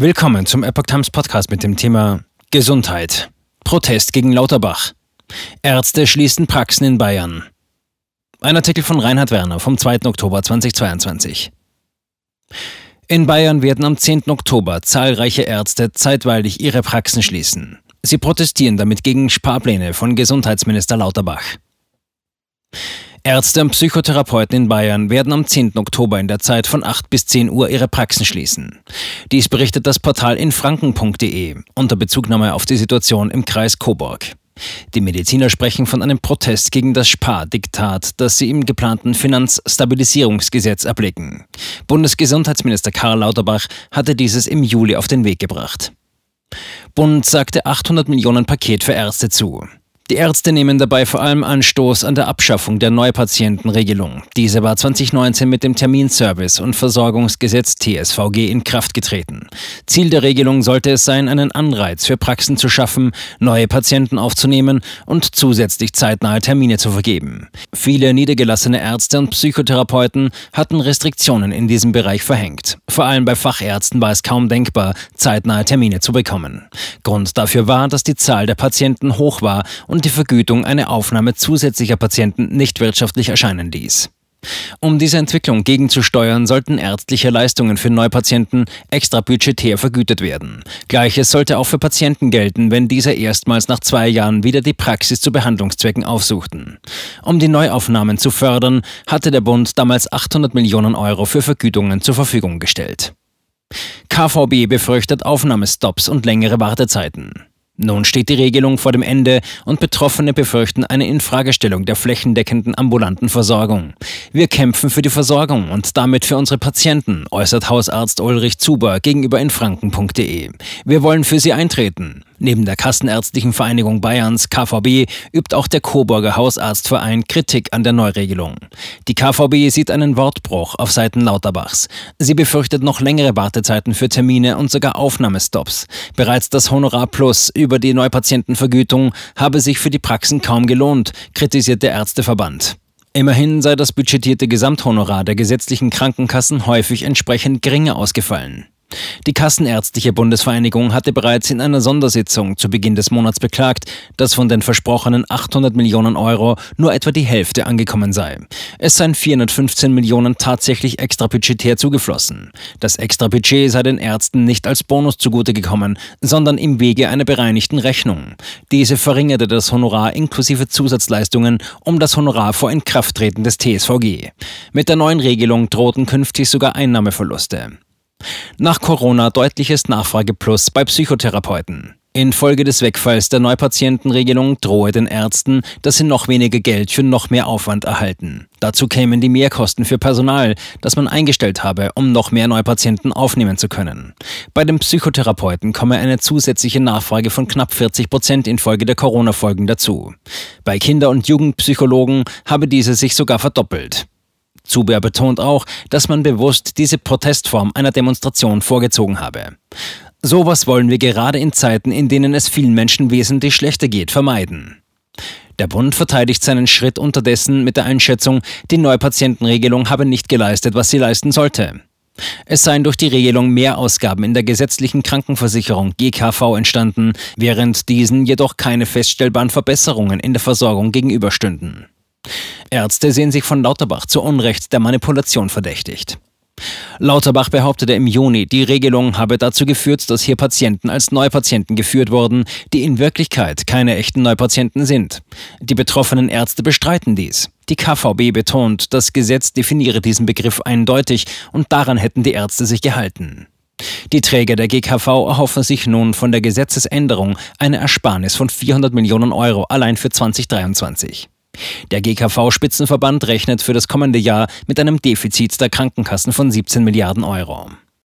Willkommen zum Epoch Times Podcast mit dem Thema Gesundheit. Protest gegen Lauterbach. Ärzte schließen Praxen in Bayern. Ein Artikel von Reinhard Werner vom 2. Oktober 2022. In Bayern werden am 10. Oktober zahlreiche Ärzte zeitweilig ihre Praxen schließen. Sie protestieren damit gegen Sparpläne von Gesundheitsminister Lauterbach. Ärzte und Psychotherapeuten in Bayern werden am 10. Oktober in der Zeit von 8 bis 10 Uhr ihre Praxen schließen. Dies berichtet das Portal infranken.de unter Bezugnahme auf die Situation im Kreis Coburg. Die Mediziner sprechen von einem Protest gegen das Spardiktat, das sie im geplanten Finanzstabilisierungsgesetz erblicken. Bundesgesundheitsminister Karl Lauterbach hatte dieses im Juli auf den Weg gebracht. Bund sagte 800 Millionen Paket für Ärzte zu. Die Ärzte nehmen dabei vor allem Anstoß an der Abschaffung der Neupatientenregelung. Diese war 2019 mit dem Terminservice- und Versorgungsgesetz TSVG in Kraft getreten. Ziel der Regelung sollte es sein, einen Anreiz für Praxen zu schaffen, neue Patienten aufzunehmen und zusätzlich zeitnahe Termine zu vergeben. Viele niedergelassene Ärzte und Psychotherapeuten hatten Restriktionen in diesem Bereich verhängt. Vor allem bei Fachärzten war es kaum denkbar, zeitnahe Termine zu bekommen. Grund dafür war, dass die Zahl der Patienten hoch war und und die Vergütung eine Aufnahme zusätzlicher Patienten nicht wirtschaftlich erscheinen ließ. Um diese Entwicklung gegenzusteuern, sollten ärztliche Leistungen für Neupatienten extra budgetär vergütet werden. Gleiches sollte auch für Patienten gelten, wenn diese erstmals nach zwei Jahren wieder die Praxis zu Behandlungszwecken aufsuchten. Um die Neuaufnahmen zu fördern, hatte der Bund damals 800 Millionen Euro für Vergütungen zur Verfügung gestellt. KVB befürchtet Aufnahmestops und längere Wartezeiten. Nun steht die Regelung vor dem Ende und Betroffene befürchten eine Infragestellung der flächendeckenden ambulanten Versorgung. Wir kämpfen für die Versorgung und damit für unsere Patienten, äußert Hausarzt Ulrich Zuber gegenüber infranken.de. Wir wollen für sie eintreten. Neben der Kassenärztlichen Vereinigung Bayerns KVB übt auch der Coburger Hausarztverein Kritik an der Neuregelung. Die KVB sieht einen Wortbruch auf Seiten Lauterbachs. Sie befürchtet noch längere Wartezeiten für Termine und sogar Aufnahmestops. Bereits das Honorar Plus über die Neupatientenvergütung habe sich für die Praxen kaum gelohnt, kritisiert der Ärzteverband. Immerhin sei das budgetierte Gesamthonorar der gesetzlichen Krankenkassen häufig entsprechend geringer ausgefallen. Die Kassenärztliche Bundesvereinigung hatte bereits in einer Sondersitzung zu Beginn des Monats beklagt, dass von den versprochenen 800 Millionen Euro nur etwa die Hälfte angekommen sei. Es seien 415 Millionen tatsächlich extrabudgetär zugeflossen. Das Extrabudget sei den Ärzten nicht als Bonus zugute gekommen, sondern im Wege einer bereinigten Rechnung. Diese verringerte das Honorar inklusive Zusatzleistungen um das Honorar vor Inkrafttreten des TSVG. Mit der neuen Regelung drohten künftig sogar Einnahmeverluste. Nach Corona deutliches Nachfrageplus bei Psychotherapeuten. Infolge des Wegfalls der Neupatientenregelung drohe den Ärzten, dass sie noch weniger Geld für noch mehr Aufwand erhalten. Dazu kämen die Mehrkosten für Personal, das man eingestellt habe, um noch mehr Neupatienten aufnehmen zu können. Bei den Psychotherapeuten komme eine zusätzliche Nachfrage von knapp 40 Prozent infolge der Corona-Folgen dazu. Bei Kinder- und Jugendpsychologen habe diese sich sogar verdoppelt. Zuber betont auch, dass man bewusst diese Protestform einer Demonstration vorgezogen habe. Sowas wollen wir gerade in Zeiten, in denen es vielen Menschen wesentlich schlechter geht, vermeiden. Der Bund verteidigt seinen Schritt unterdessen mit der Einschätzung, die Neupatientenregelung habe nicht geleistet, was sie leisten sollte. Es seien durch die Regelung mehr Ausgaben in der gesetzlichen Krankenversicherung GKV entstanden, während diesen jedoch keine feststellbaren Verbesserungen in der Versorgung gegenüberstünden. Ärzte sehen sich von Lauterbach zu Unrecht der Manipulation verdächtigt. Lauterbach behauptete im Juni, die Regelung habe dazu geführt, dass hier Patienten als Neupatienten geführt wurden, die in Wirklichkeit keine echten Neupatienten sind. Die betroffenen Ärzte bestreiten dies. Die KVB betont, das Gesetz definiere diesen Begriff eindeutig und daran hätten die Ärzte sich gehalten. Die Träger der GKV erhoffen sich nun von der Gesetzesänderung eine Ersparnis von 400 Millionen Euro allein für 2023. Der GKV-Spitzenverband rechnet für das kommende Jahr mit einem Defizit der Krankenkassen von 17 Milliarden Euro.